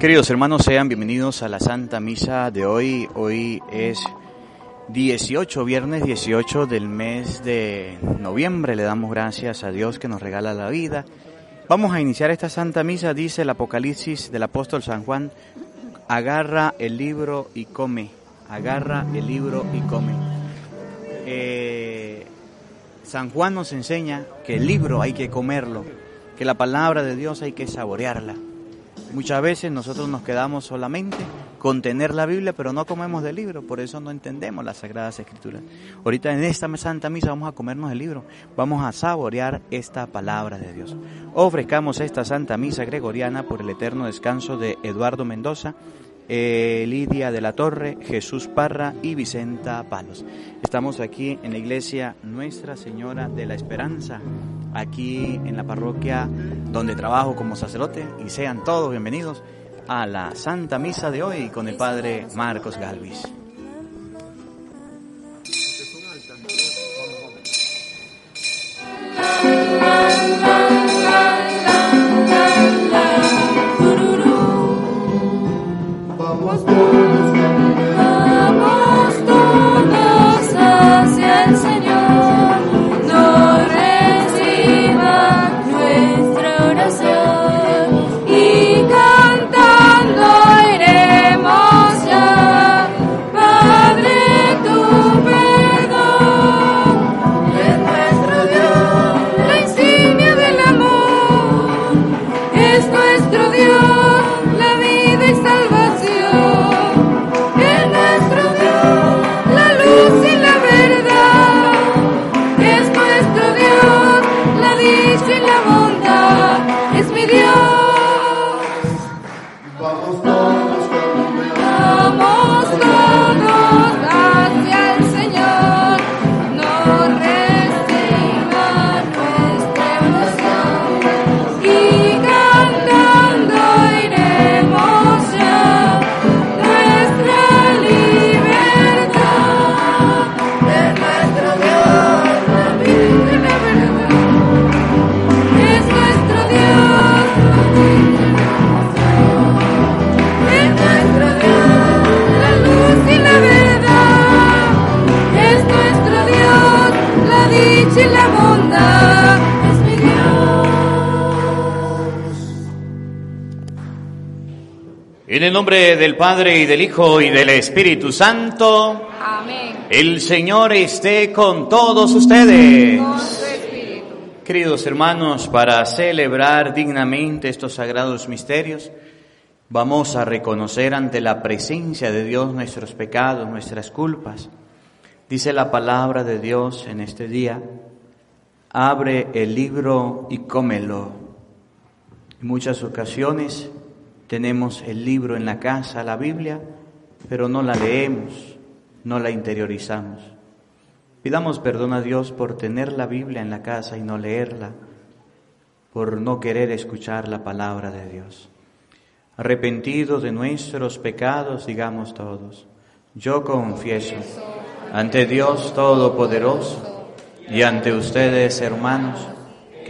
Queridos hermanos, sean bienvenidos a la Santa Misa de hoy. Hoy es 18, viernes 18 del mes de noviembre. Le damos gracias a Dios que nos regala la vida. Vamos a iniciar esta Santa Misa, dice el Apocalipsis del apóstol San Juan, agarra el libro y come, agarra el libro y come. Eh, San Juan nos enseña que el libro hay que comerlo, que la palabra de Dios hay que saborearla. Muchas veces nosotros nos quedamos solamente con tener la Biblia, pero no comemos del libro, por eso no entendemos las Sagradas Escrituras. Ahorita en esta Santa Misa vamos a comernos el libro, vamos a saborear esta palabra de Dios. Ofrezcamos esta Santa Misa gregoriana por el eterno descanso de Eduardo Mendoza, eh, Lidia de la Torre, Jesús Parra y Vicenta Palos. Estamos aquí en la iglesia Nuestra Señora de la Esperanza, aquí en la parroquia donde trabajo como sacerdote y sean todos bienvenidos a la Santa Misa de hoy con el Padre Marcos Galvis. En el nombre del Padre y del Hijo y del Espíritu Santo. Amén. El Señor esté con todos ustedes. Queridos hermanos, para celebrar dignamente estos sagrados misterios, vamos a reconocer ante la presencia de Dios nuestros pecados, nuestras culpas. Dice la palabra de Dios en este día, abre el libro y cómelo. En muchas ocasiones tenemos el libro en la casa, la Biblia, pero no la leemos, no la interiorizamos. Pidamos perdón a Dios por tener la Biblia en la casa y no leerla, por no querer escuchar la palabra de Dios. Arrepentidos de nuestros pecados, digamos todos, yo confieso ante Dios Todopoderoso y ante ustedes, hermanos,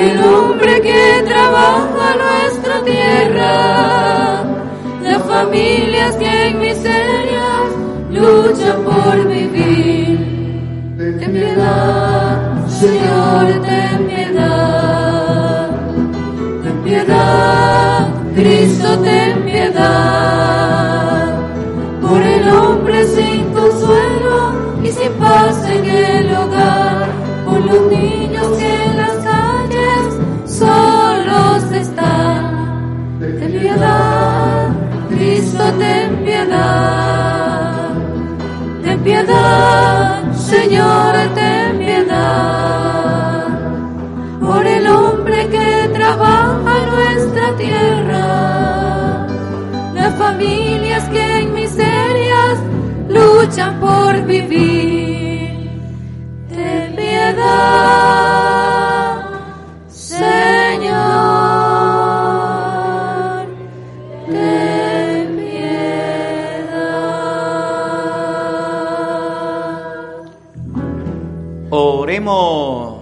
El hombre que trabaja nuestra tierra, las familias que en miseria luchan por vivir. Ten piedad, Señor, ten piedad, ten piedad, Cristo, ten piedad por vivir. Ten piedad, Señor. Ten piedad. Oremos.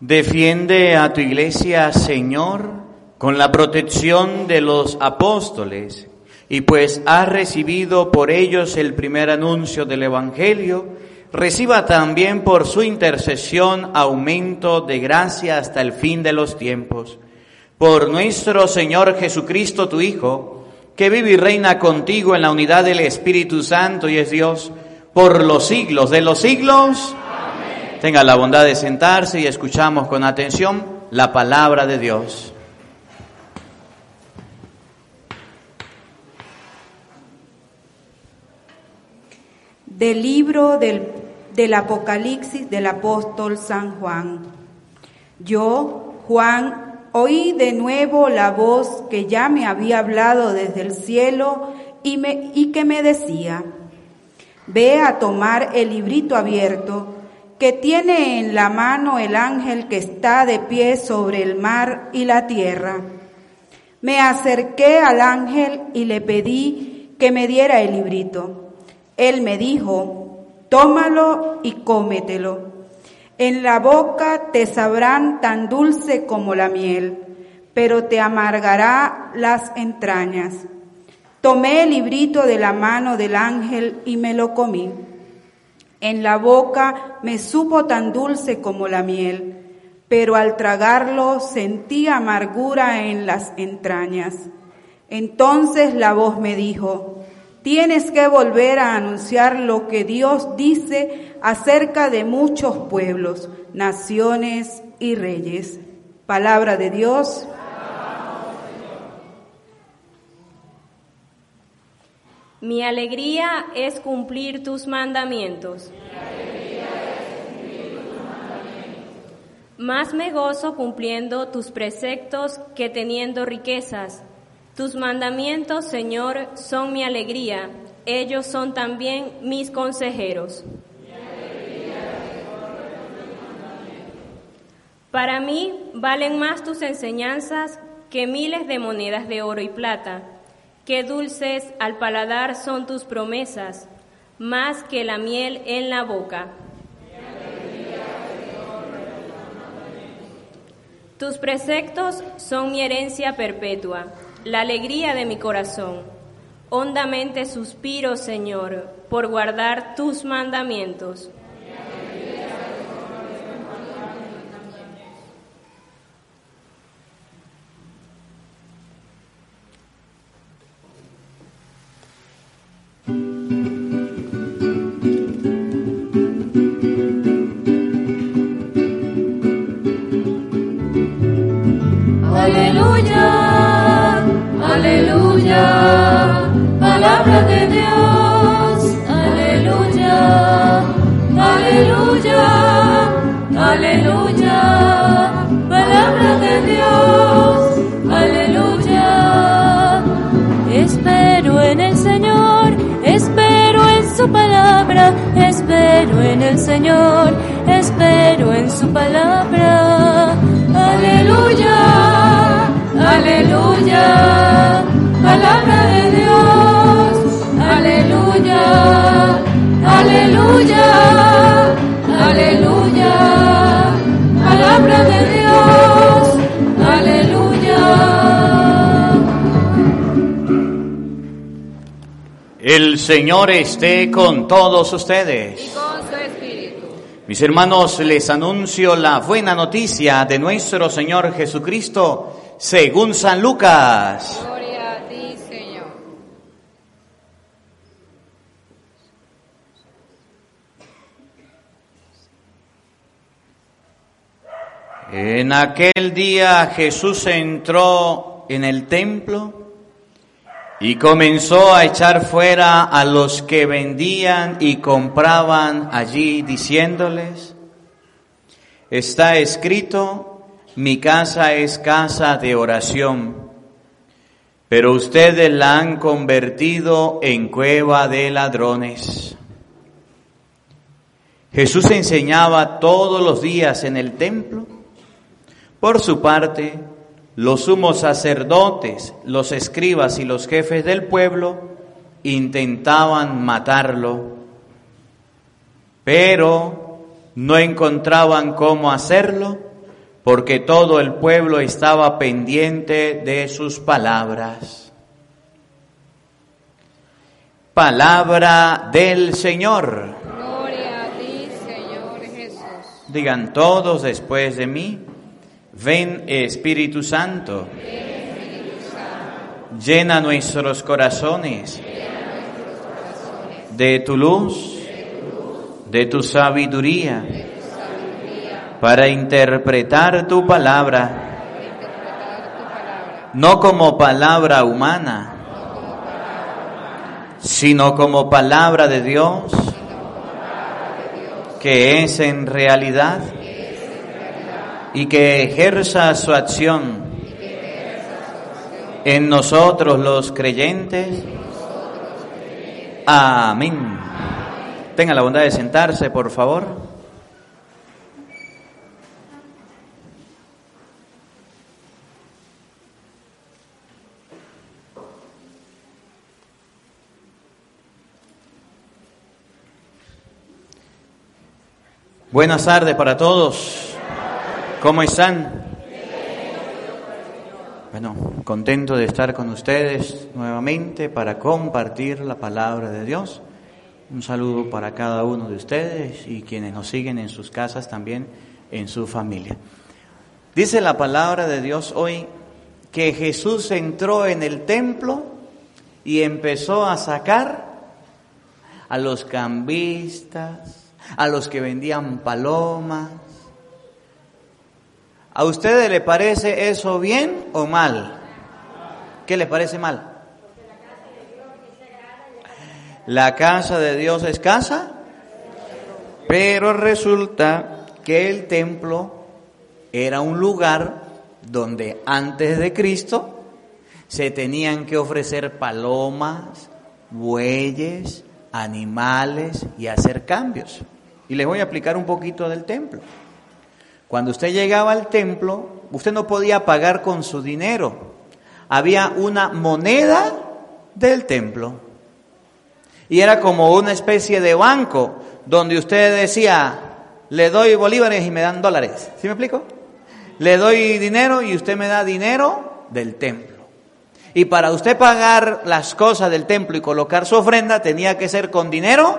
Defiende a tu iglesia, Señor, con la protección de los apóstoles, y pues has recibido por ellos el primer anuncio del Evangelio, reciba también por su intercesión aumento de gracia hasta el fin de los tiempos. Por nuestro Señor Jesucristo, tu Hijo, que vive y reina contigo en la unidad del Espíritu Santo y es Dios, por los siglos de los siglos. Tenga la bondad de sentarse y escuchamos con atención la palabra de Dios. Del libro del, del Apocalipsis del apóstol San Juan. Yo, Juan, oí de nuevo la voz que ya me había hablado desde el cielo y, me, y que me decía, ve a tomar el librito abierto que tiene en la mano el ángel que está de pie sobre el mar y la tierra. Me acerqué al ángel y le pedí que me diera el librito. Él me dijo, tómalo y cómetelo. En la boca te sabrán tan dulce como la miel, pero te amargará las entrañas. Tomé el librito de la mano del ángel y me lo comí. En la boca me supo tan dulce como la miel, pero al tragarlo sentí amargura en las entrañas. Entonces la voz me dijo, tienes que volver a anunciar lo que Dios dice acerca de muchos pueblos, naciones y reyes. Palabra de Dios. Mi alegría es cumplir tus mandamientos. Más me gozo cumpliendo tus preceptos que teniendo riquezas. Tus mandamientos, Señor, son mi alegría. Ellos son también mis consejeros. Para mí valen más tus enseñanzas que miles de monedas de oro y plata. Qué dulces al paladar son tus promesas, más que la miel en la boca. Tus preceptos son mi herencia perpetua, la alegría de mi corazón. Hondamente suspiro, Señor, por guardar tus mandamientos. El Señor, espero en su palabra. Aleluya, aleluya, palabra de Dios. Aleluya, aleluya, aleluya, palabra de Dios. Aleluya. El Señor esté con todos ustedes. Mis hermanos, les anuncio la buena noticia de nuestro Señor Jesucristo según San Lucas. Gloria a ti, Señor. En aquel día Jesús entró en el templo y comenzó a echar fuera a los que vendían y compraban allí, diciéndoles, está escrito, mi casa es casa de oración, pero ustedes la han convertido en cueva de ladrones. Jesús enseñaba todos los días en el templo. Por su parte, los sumos sacerdotes, los escribas y los jefes del pueblo intentaban matarlo, pero no encontraban cómo hacerlo porque todo el pueblo estaba pendiente de sus palabras. Palabra del Señor. Gloria a ti, Señor Jesús. Digan todos después de mí, ven Espíritu Santo. Llena nuestros corazones de tu luz, de tu sabiduría para interpretar tu palabra, no como palabra humana, sino como palabra de Dios, que es en realidad y que ejerza su acción en nosotros los creyentes. Amén. Tenga la bondad de sentarse, por favor. Buenas tardes para todos. ¿Cómo están? Bueno, contento de estar con ustedes nuevamente para compartir la palabra de Dios. Un saludo para cada uno de ustedes y quienes nos siguen en sus casas también, en su familia. Dice la palabra de Dios hoy que Jesús entró en el templo y empezó a sacar a los cambistas, a los que vendían palomas. ¿A ustedes le parece eso bien o mal? ¿Qué les parece mal? La casa de Dios es casa, pero resulta que el templo era un lugar donde antes de Cristo se tenían que ofrecer palomas, bueyes, animales y hacer cambios. Y les voy a explicar un poquito del templo. Cuando usted llegaba al templo, usted no podía pagar con su dinero. Había una moneda del templo. Y era como una especie de banco donde usted decía, le doy bolívares y me dan dólares. ¿Sí me explico? Le doy dinero y usted me da dinero del templo. Y para usted pagar las cosas del templo y colocar su ofrenda tenía que ser con dinero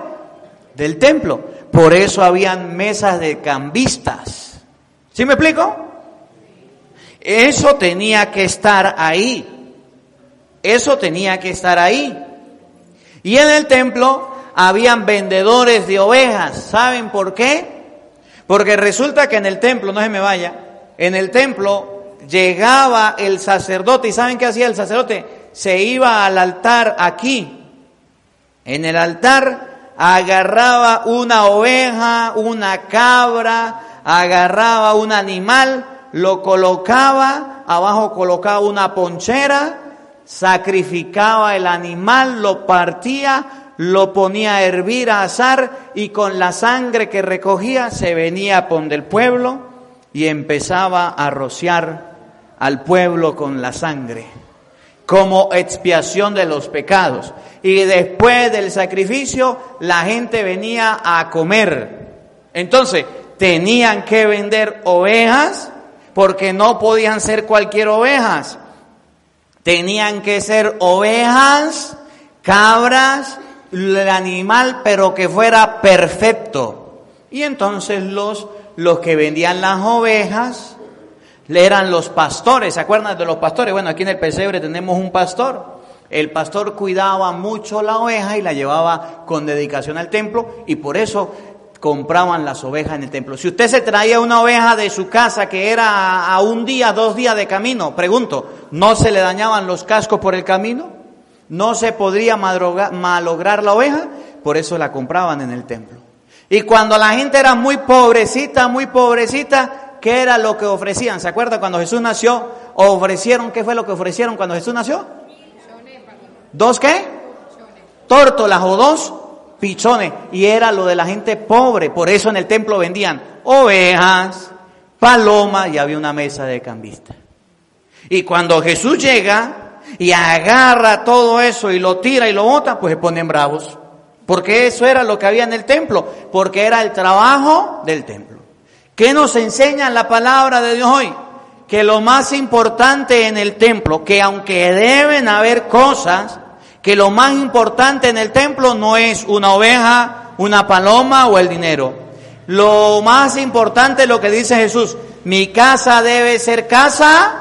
del templo. Por eso habían mesas de cambistas. ¿Sí me explico? Eso tenía que estar ahí. Eso tenía que estar ahí. Y en el templo habían vendedores de ovejas. ¿Saben por qué? Porque resulta que en el templo, no se me vaya, en el templo llegaba el sacerdote. ¿Y saben qué hacía el sacerdote? Se iba al altar aquí. En el altar agarraba una oveja, una cabra, agarraba un animal, lo colocaba, abajo colocaba una ponchera, sacrificaba el animal, lo partía, lo ponía a hervir, a asar y con la sangre que recogía se venía por del pueblo y empezaba a rociar al pueblo con la sangre como expiación de los pecados. Y después del sacrificio la gente venía a comer. Entonces, tenían que vender ovejas porque no podían ser cualquier ovejas. Tenían que ser ovejas, cabras, el animal, pero que fuera perfecto. Y entonces los, los que vendían las ovejas eran los pastores. ¿Se acuerdan de los pastores? Bueno, aquí en el pesebre tenemos un pastor. El pastor cuidaba mucho la oveja y la llevaba con dedicación al templo y por eso compraban las ovejas en el templo. Si usted se traía una oveja de su casa que era a un día, dos días de camino, pregunto, ¿no se le dañaban los cascos por el camino? ¿No se podría malograr la oveja? Por eso la compraban en el templo. Y cuando la gente era muy pobrecita, muy pobrecita, ¿Qué era lo que ofrecían? ¿Se acuerda cuando Jesús nació? Ofrecieron, ¿qué fue lo que ofrecieron cuando Jesús nació? ¿Dos qué? Tórtolas o dos pichones. Y era lo de la gente pobre. Por eso en el templo vendían ovejas, palomas y había una mesa de cambista. Y cuando Jesús llega y agarra todo eso y lo tira y lo bota, pues se ponen bravos. Porque eso era lo que había en el templo, porque era el trabajo del templo. ¿Qué nos enseña la palabra de Dios hoy? Que lo más importante en el templo, que aunque deben haber cosas, que lo más importante en el templo no es una oveja, una paloma o el dinero. Lo más importante es lo que dice Jesús, mi casa debe ser casa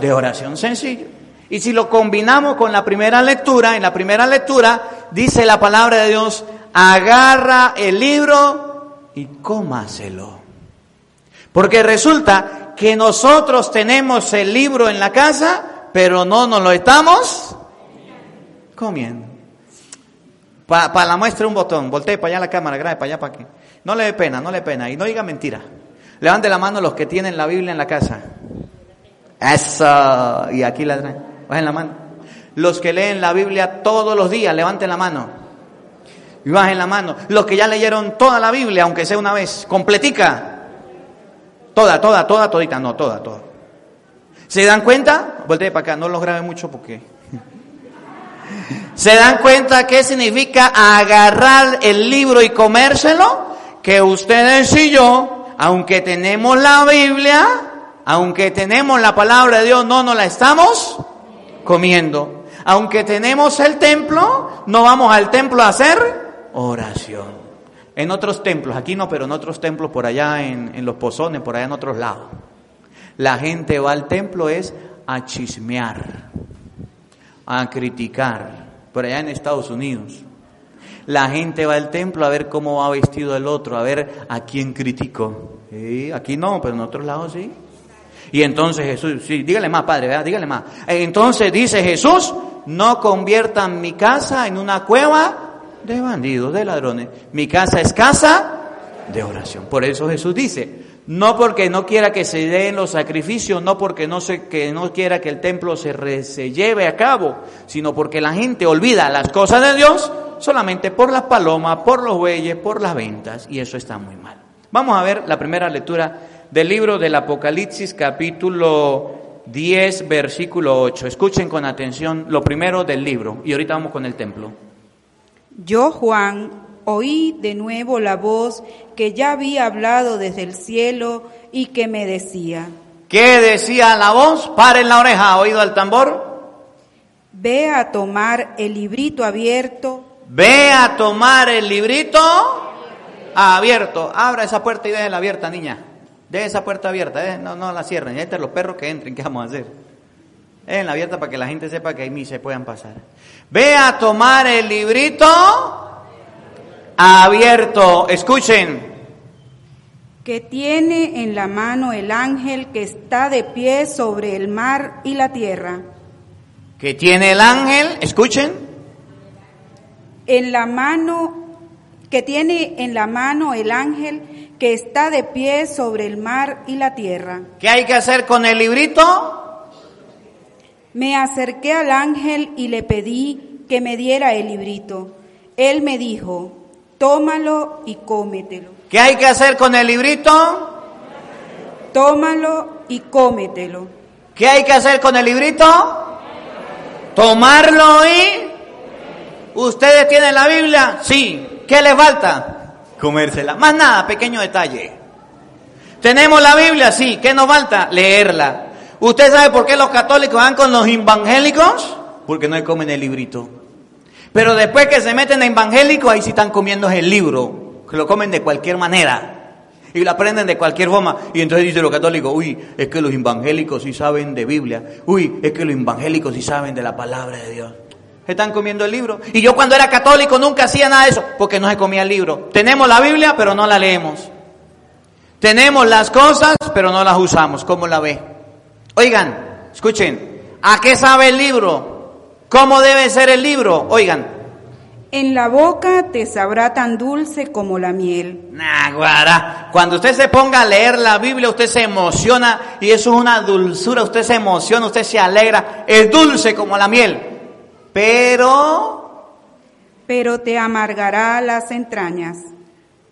de oración sencillo. Y si lo combinamos con la primera lectura, en la primera lectura dice la palabra de Dios, agarra el libro y cómaselo. Porque resulta que nosotros tenemos el libro en la casa, pero no nos lo estamos comiendo. Para la muestra un botón, voltee para allá la cámara, grabe para allá para que. No le dé pena, no le dé pena. Y no diga mentira. Levante la mano los que tienen la Biblia en la casa. Eso. Y aquí la traen. Bajen la mano. Los que leen la Biblia todos los días, levanten la mano. Y bajen la mano. Los que ya leyeron toda la Biblia, aunque sea una vez, completica. Toda, toda, toda, todita. No, toda, toda. ¿Se dan cuenta? Voltee para acá, no los grabe mucho porque... ¿Se dan cuenta qué significa agarrar el libro y comérselo? Que ustedes y yo, aunque tenemos la Biblia, aunque tenemos la palabra de Dios, no nos la estamos comiendo. Aunque tenemos el templo, no vamos al templo a hacer oración. En otros templos, aquí no, pero en otros templos por allá, en, en los pozones, por allá en otros lados. La gente va al templo es a chismear, a criticar, por allá en Estados Unidos. La gente va al templo a ver cómo va vestido el otro, a ver a quién criticó. Aquí no, pero en otros lados sí. Y entonces Jesús, sí, dígale más, Padre, ¿verdad? dígale más. Entonces dice Jesús, no conviertan mi casa en una cueva de bandidos, de ladrones. Mi casa es casa de oración. Por eso Jesús dice, no porque no quiera que se den los sacrificios, no porque no, se, que no quiera que el templo se, se lleve a cabo, sino porque la gente olvida las cosas de Dios solamente por las palomas, por los bueyes, por las ventas, y eso está muy mal. Vamos a ver la primera lectura del libro del Apocalipsis capítulo 10 versículo 8. Escuchen con atención lo primero del libro y ahorita vamos con el templo. Yo, Juan, oí de nuevo la voz que ya había hablado desde el cielo y que me decía. ¿Qué decía la voz? Paren la oreja, oído al tambor. Ve a tomar el librito abierto. Ve a tomar el librito abierto. Abra esa puerta y déjela abierta, niña. De esa puerta abierta, ¿eh? no, no la cierren. Ya los perros que entren, ¿qué vamos a hacer? la abierta para que la gente sepa que ahí se puedan pasar. Ve a tomar el librito abierto. Escuchen. Que tiene en la mano el ángel que está de pie sobre el mar y la tierra. Que tiene el ángel, escuchen. En la mano, que tiene en la mano el ángel que está de pie sobre el mar y la tierra. ¿Qué hay que hacer con el librito? Me acerqué al ángel y le pedí que me diera el librito. Él me dijo, tómalo y cómetelo. ¿Qué hay que hacer con el librito? Tómalo y cómetelo. ¿Qué hay que hacer con el librito? Tomarlo y... ¿Ustedes tienen la Biblia? Sí. ¿Qué les falta? comérsela. Más nada, pequeño detalle. ¿Tenemos la Biblia? Sí. ¿Qué nos falta? Leerla. ¿Usted sabe por qué los católicos van con los evangélicos? Porque no comen el librito. Pero después que se meten en evangélicos, ahí sí están comiendo el libro, lo comen de cualquier manera. Y lo aprenden de cualquier forma. Y entonces dice los católicos, uy, es que los evangélicos sí saben de Biblia. Uy, es que los evangélicos sí saben de la palabra de Dios están comiendo el libro. Y yo cuando era católico nunca hacía nada de eso, porque no se comía el libro. Tenemos la Biblia, pero no la leemos. Tenemos las cosas, pero no las usamos. ¿Cómo la ve? Oigan, escuchen, ¿a qué sabe el libro? ¿Cómo debe ser el libro? Oigan. En la boca te sabrá tan dulce como la miel. Naguara. Cuando usted se ponga a leer la Biblia, usted se emociona y eso es una dulzura. Usted se emociona, usted se alegra. Es dulce como la miel. pero, pero te amargará las entrañas.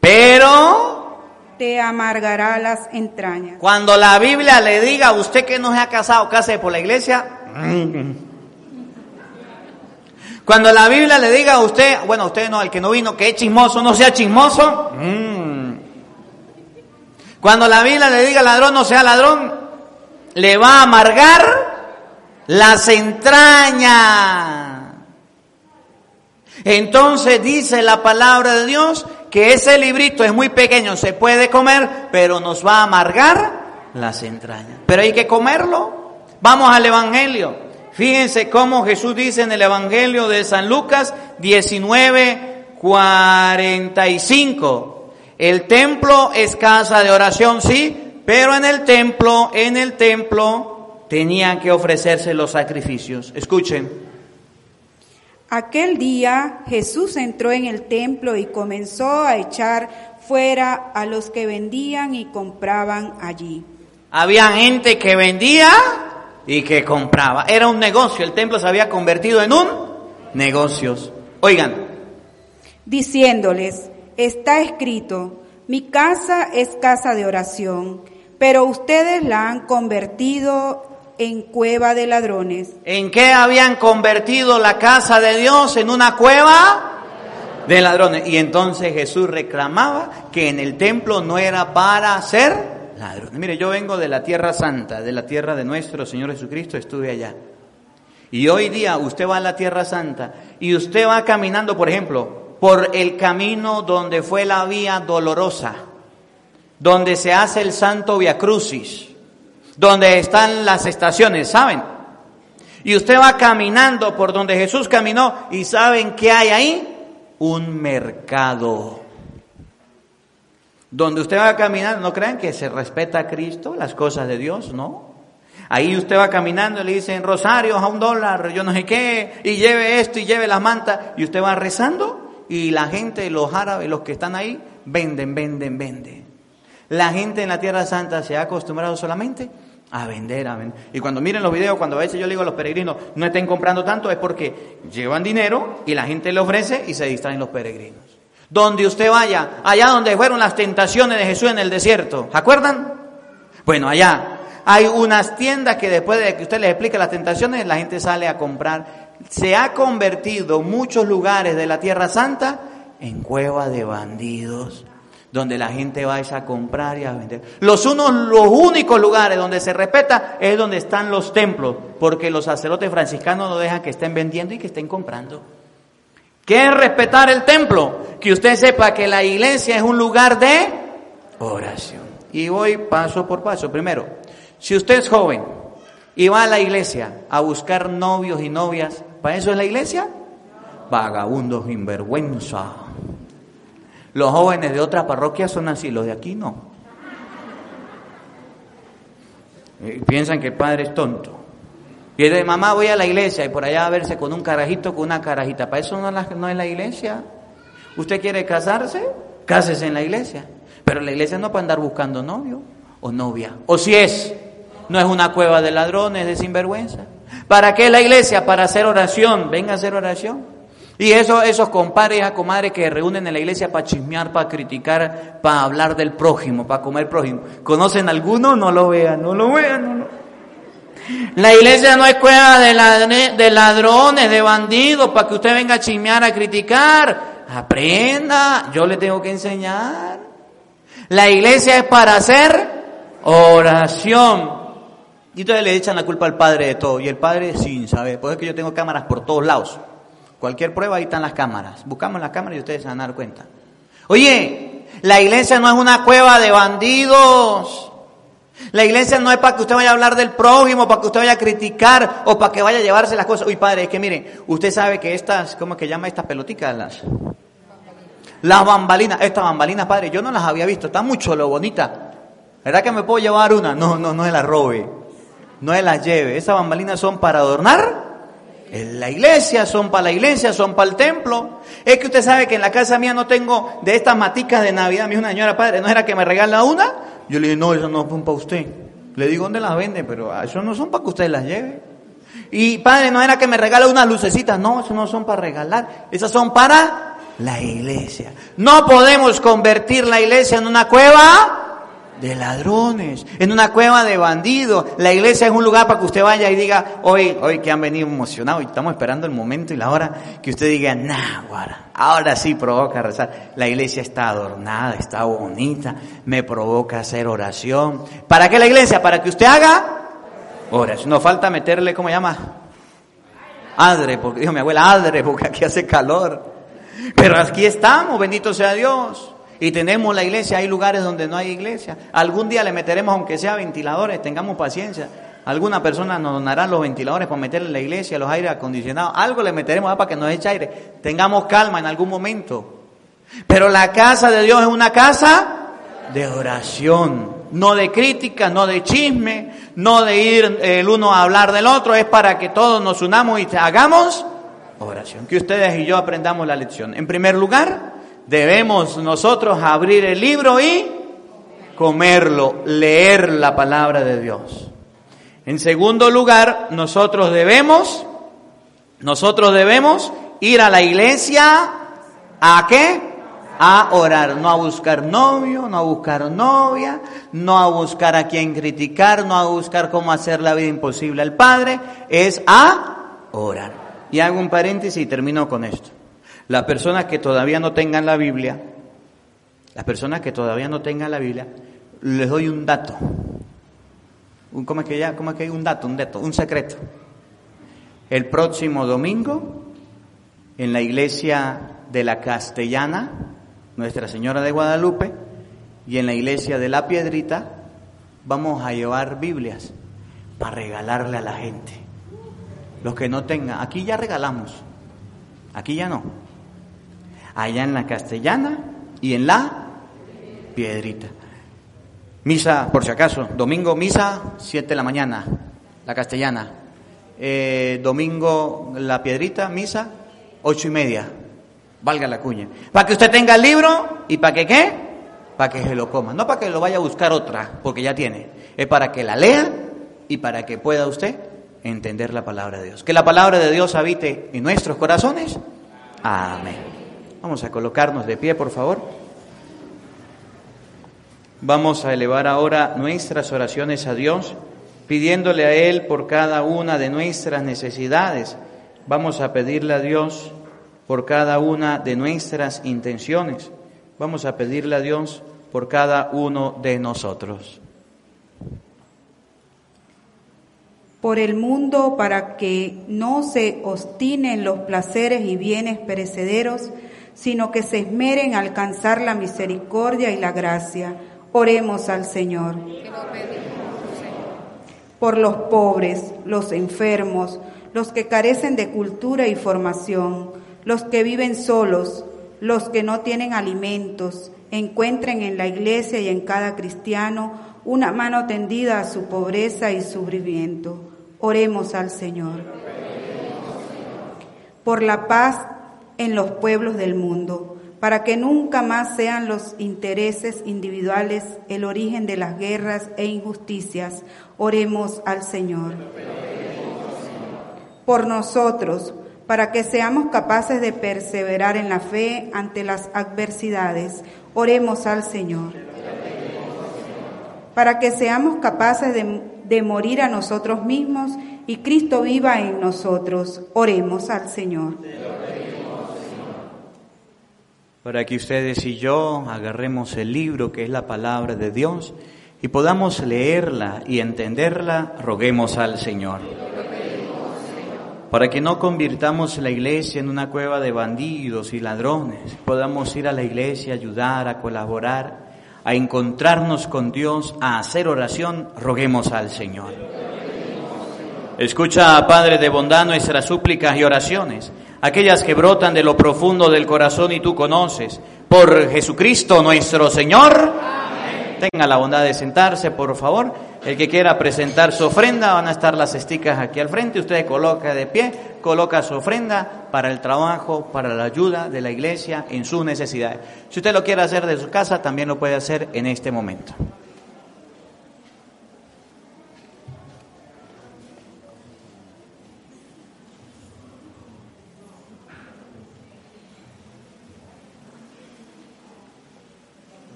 pero, Te amargará las entrañas. cuando la Biblia le diga a usted que no se ha casado, case por la iglesia. Cuando la Biblia le diga a usted, bueno, usted no, el que no vino, que es chismoso, no sea chismoso. Mm. Cuando la Biblia le diga ladrón, no sea ladrón, le va a amargar las entrañas. Entonces dice la palabra de Dios que ese librito es muy pequeño, se puede comer, pero nos va a amargar las entrañas. Pero hay que comerlo. Vamos al Evangelio. Fíjense cómo Jesús dice en el Evangelio de San Lucas 19, 45. El templo es casa de oración, sí, pero en el templo, en el templo tenían que ofrecerse los sacrificios. Escuchen. Aquel día Jesús entró en el templo y comenzó a echar fuera a los que vendían y compraban allí. Había gente que vendía y que compraba. Era un negocio. El templo se había convertido en un negocio. Oigan, diciéndoles, está escrito, mi casa es casa de oración, pero ustedes la han convertido en cueva de ladrones. ¿en qué habían convertido la casa de Dios? En una cueva de ladrones. Y entonces Jesús reclamaba que en el templo no era para hacer Mire, yo vengo de la tierra santa, de la tierra de nuestro Señor Jesucristo, estuve allá. Y hoy día usted va a la tierra santa y usted va caminando, por ejemplo, por el camino donde fue la vía dolorosa, donde se hace el santo Via Crucis, donde están las estaciones, ¿saben? Y usted va caminando por donde Jesús caminó y ¿saben qué hay ahí? Un mercado. Donde usted va caminando, no crean que se respeta a Cristo, las cosas de Dios, ¿no? Ahí usted va caminando y le dicen rosarios a un dólar, yo no sé qué, y lleve esto y lleve las mantas, y usted va rezando y la gente, los árabes, los que están ahí, venden, venden, venden. La gente en la Tierra Santa se ha acostumbrado solamente a vender, a vender. Y cuando miren los videos, cuando a veces yo digo a los peregrinos, no estén comprando tanto, es porque llevan dinero y la gente le ofrece y se distraen los peregrinos. Donde usted vaya, allá donde fueron las tentaciones de Jesús en el desierto, ¿se acuerdan? Bueno, allá hay unas tiendas que después de que usted les explique las tentaciones, la gente sale a comprar. Se ha convertido muchos lugares de la Tierra Santa en cueva de bandidos, donde la gente va a comprar y a vender. Los unos, los únicos lugares donde se respeta es donde están los templos, porque los sacerdotes franciscanos no dejan que estén vendiendo y que estén comprando. ¿Qué es respetar el templo? Que usted sepa que la iglesia es un lugar de oración. Y voy paso por paso. Primero, si usted es joven y va a la iglesia a buscar novios y novias, ¿para eso es la iglesia? Vagabundos, sinvergüenza. Los jóvenes de otras parroquias son así, los de aquí no. Y piensan que el padre es tonto. Y de mamá voy a la iglesia y por allá a verse con un carajito, con una carajita. ¿Para eso no, la- no es la iglesia? ¿Usted quiere casarse? Cásese en la iglesia. Pero la iglesia no para andar buscando novio o novia. O si es, no es una cueva de ladrones, de sinvergüenza. ¿Para qué la iglesia? Para hacer oración. Venga a hacer oración. Y eso, esos compadres a comadres que reúnen en la iglesia para chismear, para criticar, para hablar del prójimo, para comer prójimo. ¿Conocen alguno? No lo vean, no lo vean, no lo la iglesia no es cueva de, ladrones, de bandidos, para que usted venga a chismear, a criticar. Aprenda, yo le tengo que enseñar. La iglesia es para hacer oración. Y entonces le echan la culpa al padre de todo. Y el padre sin saber. Por eso es que yo tengo cámaras por todos lados. Cualquier prueba, ahí están las cámaras. Buscamos las cámaras y ustedes se van a dar cuenta. Oye, la iglesia no es una cueva de bandidos. La iglesia no es para que usted vaya a hablar del prójimo, para que usted vaya a criticar o para que vaya a llevarse las cosas. Uy, padre, es que miren, usted sabe que estas, ¿cómo que llama estas peloticas? Las, las bambalinas, estas bambalinas, padre, yo no las había visto, está mucho lo bonita. ¿Verdad que me puedo llevar una? No, no, no se la robe, no se las lleve. Esas bambalinas son para adornar en la iglesia, son para la iglesia, son para el templo. Es que usted sabe que en la casa mía no tengo de estas maticas de Navidad. Me dijo una señora, padre, ¿no era que me regala una? Yo le dije, no, eso no son para usted. Le digo, ¿dónde las vende? Pero ah, eso no son para que usted las lleve. Y padre, no era que me regala unas lucecitas, no, eso no son para regalar, esas son para la iglesia. No podemos convertir la iglesia en una cueva de ladrones, en una cueva de bandidos. La iglesia es un lugar para que usted vaya y diga, hoy, hoy que han venido emocionados y estamos esperando el momento y la hora que usted diga, nah, guara, ahora sí provoca rezar. La iglesia está adornada, está bonita, me provoca hacer oración. ¿Para qué la iglesia? Para que usted haga oración. No falta meterle, ¿cómo llama? Adre, porque dijo mi abuela, adre, porque aquí hace calor. Pero aquí estamos, bendito sea Dios. Y tenemos la iglesia, hay lugares donde no hay iglesia. Algún día le meteremos, aunque sea ventiladores, tengamos paciencia. Alguna persona nos donará los ventiladores para meterle en la iglesia, los aires acondicionados. Algo le meteremos para que nos eche aire. Tengamos calma en algún momento. Pero la casa de Dios es una casa de oración, no de crítica, no de chisme, no de ir el uno a hablar del otro, es para que todos nos unamos y hagamos oración. Que ustedes y yo aprendamos la lección. En primer lugar, debemos nosotros abrir el libro y comerlo, leer la palabra de Dios. En segundo lugar, nosotros debemos, nosotros debemos ir a la iglesia a qué? A orar, no a buscar novio, no a buscar novia, no a buscar a quien criticar, no a buscar cómo hacer la vida imposible al Padre, es a orar. Y hago un paréntesis y termino con esto. Las personas que todavía no tengan la Biblia, las personas que todavía no tengan la Biblia, les doy un dato. Un, ¿Cómo es que ya? ¿Cómo es que hay un dato? Un dato, un secreto. El próximo domingo, en la iglesia de la Castellana, Nuestra Señora de Guadalupe, y en la iglesia de la Piedrita, vamos a llevar Biblias para regalarle a la gente. Los que no tengan, aquí ya regalamos, aquí ya no allá en la castellana y en la piedrita. Misa, por si acaso, domingo misa, 7 de la mañana, la castellana. Eh, domingo la piedrita, misa, ocho y media, valga la cuña. Para que usted tenga el libro y para que qué, para que se lo coma. No para que lo vaya a buscar otra, porque ya tiene. Es para que la lea y para que pueda usted entender la palabra de Dios. Que la palabra de Dios habite en nuestros corazones. Amén. Vamos a colocarnos de pie, por favor. Vamos a elevar ahora nuestras oraciones a Dios, pidiéndole a Él por cada una de nuestras necesidades. Vamos a pedirle a Dios por cada una de nuestras intenciones. Vamos a pedirle a Dios por cada uno de nosotros. Por el mundo para que no se obstinen los placeres y bienes perecederos, sino que se esmeren a alcanzar la misericordia y la gracia. Oremos al Señor. Por los pobres, los enfermos, los que carecen de cultura y formación, los que viven solos, los que no tienen alimentos, encuentren en la iglesia y en cada cristiano una mano tendida a su pobreza y sufrimiento. Oremos al Señor. Por la paz en los pueblos del mundo, para que nunca más sean los intereses individuales el origen de las guerras e injusticias. Oremos al Señor. Por nosotros, para que seamos capaces de perseverar en la fe ante las adversidades. Oremos al Señor. Para que seamos capaces de, de morir a nosotros mismos y Cristo viva en nosotros. Oremos al Señor para que ustedes y yo agarremos el libro que es la palabra de Dios y podamos leerla y entenderla, roguemos al Señor. Para que no convirtamos la iglesia en una cueva de bandidos y ladrones, podamos ir a la iglesia, ayudar, a colaborar, a encontrarnos con Dios, a hacer oración, roguemos al Señor. Escucha, Padre de bondad, nuestras súplicas y oraciones aquellas que brotan de lo profundo del corazón y tú conoces. Por Jesucristo nuestro Señor. Tenga la bondad de sentarse, por favor. El que quiera presentar su ofrenda, van a estar las esticas aquí al frente. Usted coloca de pie, coloca su ofrenda para el trabajo, para la ayuda de la iglesia en sus necesidades. Si usted lo quiere hacer de su casa, también lo puede hacer en este momento.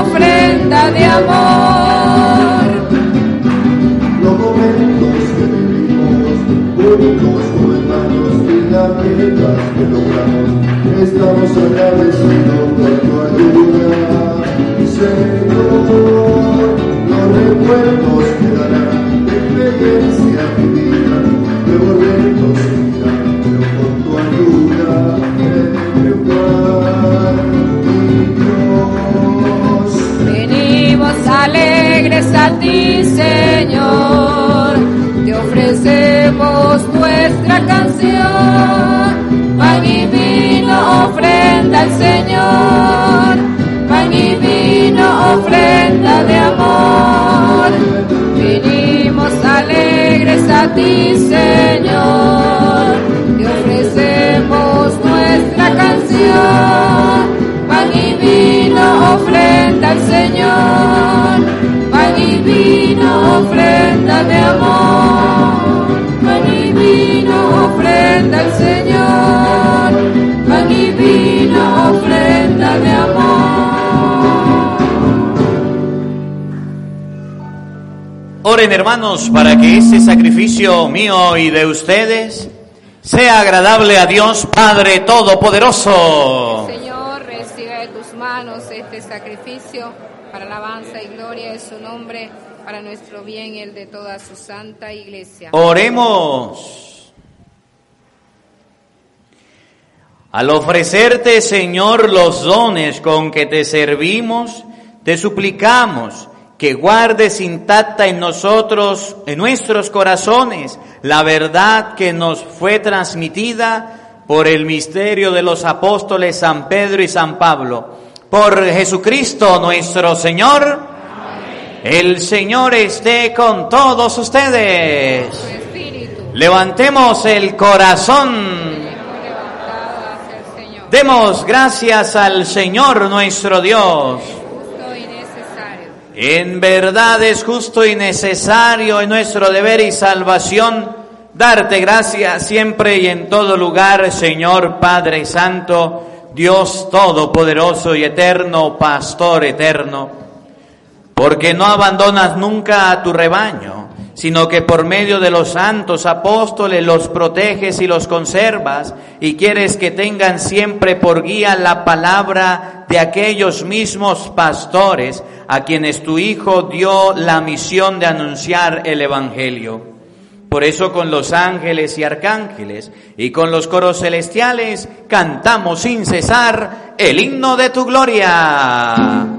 Ofrenda de amor. Los momentos que vivimos, únicos hermanos y las metas que logramos, estamos agradecidos por tu ayuda, Señor. Los recuerdos quedarán de experiencia vivida, luego retos seguirán, canción. Pan y vino, ofrenda al Señor. Pan y vino, ofrenda de amor. Venimos alegres a ti, Señor. Te ofrecemos nuestra canción. Pan y vino, ofrenda al Señor. Pan y vino, ofrenda de amor. Señor. Pan y vino, ofrenda de amor. Oren hermanos para que ese sacrificio mío y de ustedes sea agradable a Dios Padre Todopoderoso. Señor, recibe de tus manos este sacrificio para alabanza y gloria de su nombre, para nuestro bien y el de toda su santa iglesia. Oremos. Al ofrecerte, Señor, los dones con que te servimos, te suplicamos que guardes intacta en nosotros, en nuestros corazones, la verdad que nos fue transmitida por el misterio de los apóstoles San Pedro y San Pablo. Por Jesucristo nuestro Señor, el Señor esté con todos ustedes. Levantemos el corazón. hemos levantado hacia el Señor, Demos gracias al Señor nuestro Dios. justo y necesario. En verdad es justo y necesario en nuestro deber y salvación darte gracias siempre y en todo lugar, Señor Padre Santo, Dios Todopoderoso y Eterno, Pastor Eterno, porque no abandonas nunca a tu rebaño, sino que por medio de los santos apóstoles los proteges y los conservas y quieres que tengan siempre por guía la palabra de aquellos mismos pastores a quienes tu Hijo dio la misión de anunciar el Evangelio. Por eso con los ángeles y arcángeles y con los coros celestiales cantamos sin cesar el himno de tu gloria.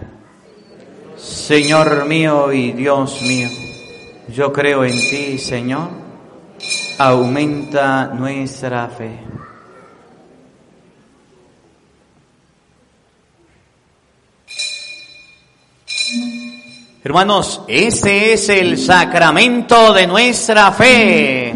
Señor mío y Dios mío, yo creo en ti, Señor aumenta nuestra fe. Hermanos, ese es el sacramento de nuestra fe.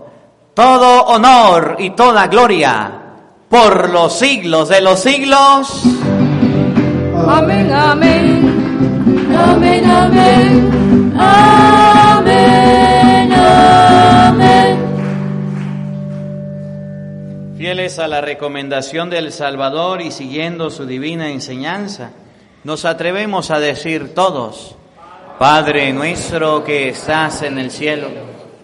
todo honor y toda gloria por los siglos de los siglos. Amén, amén, amén, amén, amén, amén. Fieles a la recomendación del Salvador y siguiendo su divina enseñanza, nos atrevemos a decir todos, Padre nuestro que estás en el cielo,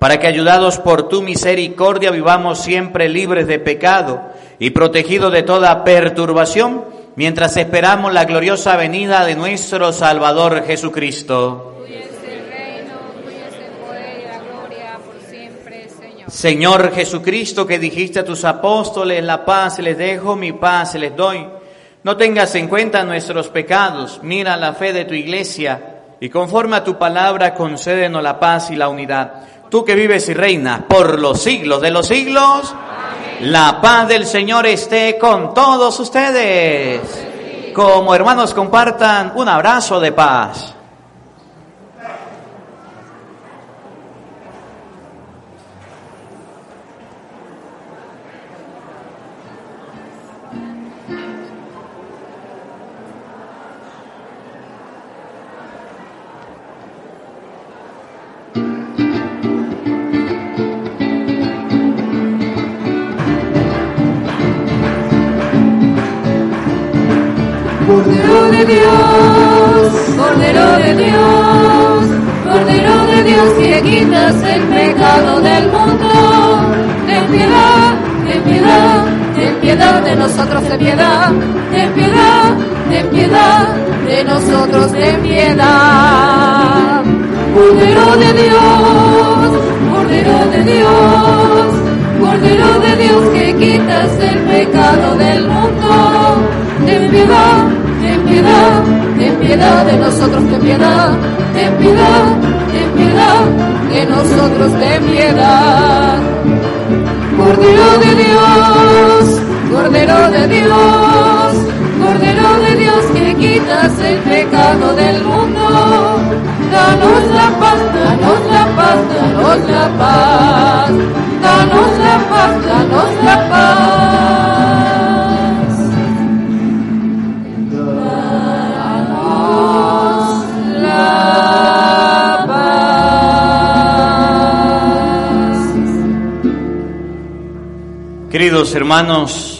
para que ayudados por tu misericordia vivamos siempre libres de pecado y protegidos de toda perturbación, mientras esperamos la gloriosa venida de nuestro Salvador Jesucristo. Señor Jesucristo, que dijiste a tus apóstoles, la paz les dejo, mi paz les doy. No tengas en cuenta nuestros pecados, mira la fe de tu iglesia y conforme a tu palabra concédenos la paz y la unidad. Tú que vives y reinas por los siglos de los siglos, la paz del Señor esté con todos ustedes. Como hermanos compartan un abrazo de paz. De Dios, Cordero de Dios que quitas el pecado del mundo. Danos la paz, danos la paz, danos la paz, danos la paz, danos la paz. Danos la paz. Queridos hermanos,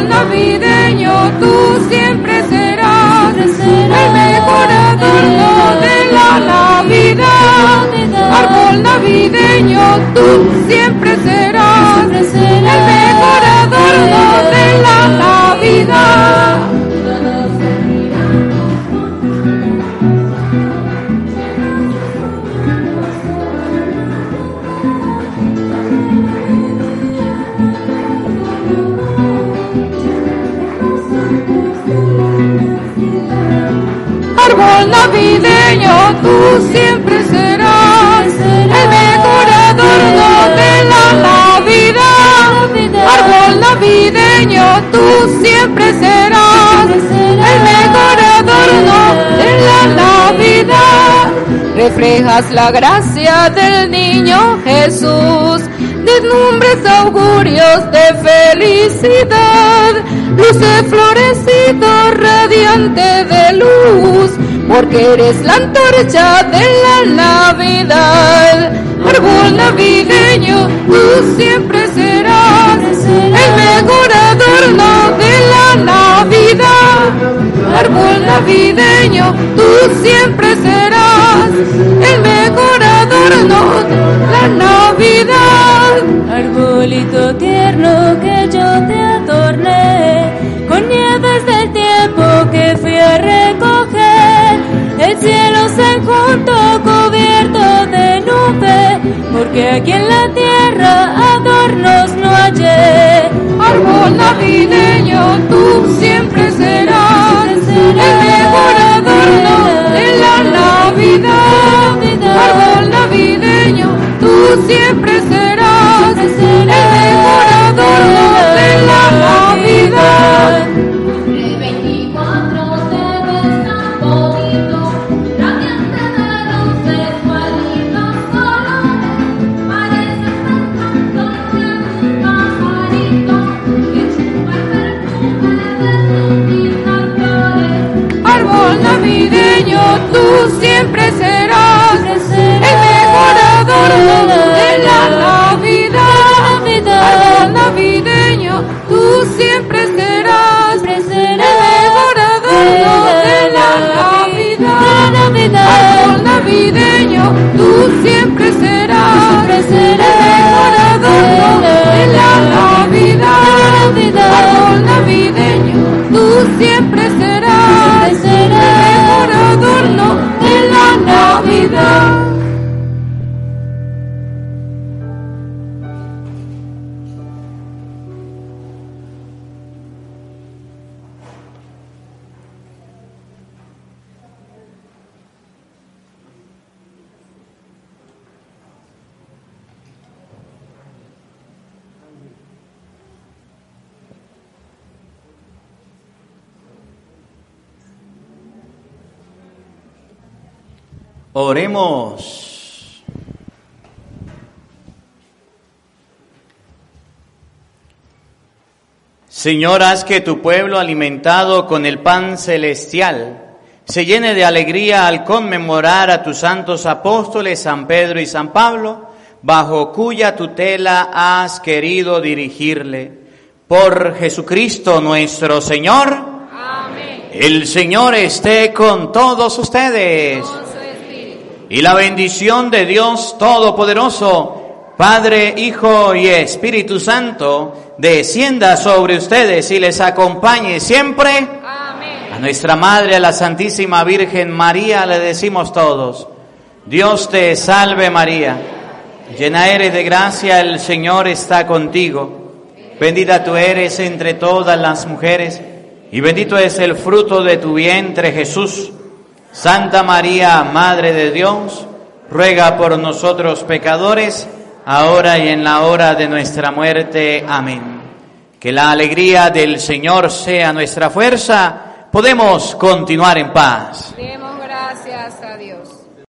árbol navideño tú siempre serás el mejor adorno de la Navidad. Árbol navideño tú siempre serás. Tú siempre serás el mejor adorno de la Navidad. Árbol navideño, tú siempre serás el mejor adorno de la Navidad. Reflejas la gracia del niño Jesús, deslumbres augurios de felicidad, luce florecido radiante de luz, porque eres la antorcha de la Navidad. Árbol navideño, tú siempre serás el mejor adorno de la Navidad. Árbol navideño, tú siempre serás el mejor adorno de la Navidad. Arbolito tierno que yo te aquí en la tierra adornos no hallé. Árbol navideño, tú siempre serás el mejor adorno de la Navidad. Árbol navideño, tú siempre Oremos. Señor, haz que tu pueblo alimentado con el pan celestial se llene de alegría al conmemorar a tus santos apóstoles San Pedro y San Pablo, bajo cuya tutela has querido dirigirle. Por Jesucristo nuestro Señor. El Señor esté con todos ustedes. Y la bendición de Dios Todopoderoso, Padre, Hijo y Espíritu Santo, descienda sobre ustedes y les acompañe siempre. A nuestra Madre, a la Santísima Virgen María, le decimos todos, Dios te salve María, llena eres de gracia, el Señor está contigo, bendita tú eres entre todas las mujeres, y bendito es el fruto de tu vientre Jesús. Santa María, Madre de Dios, ruega por nosotros pecadores, ahora y en la hora de nuestra muerte. Amén. Que la alegría del Señor sea nuestra fuerza. Podemos continuar en paz. Demos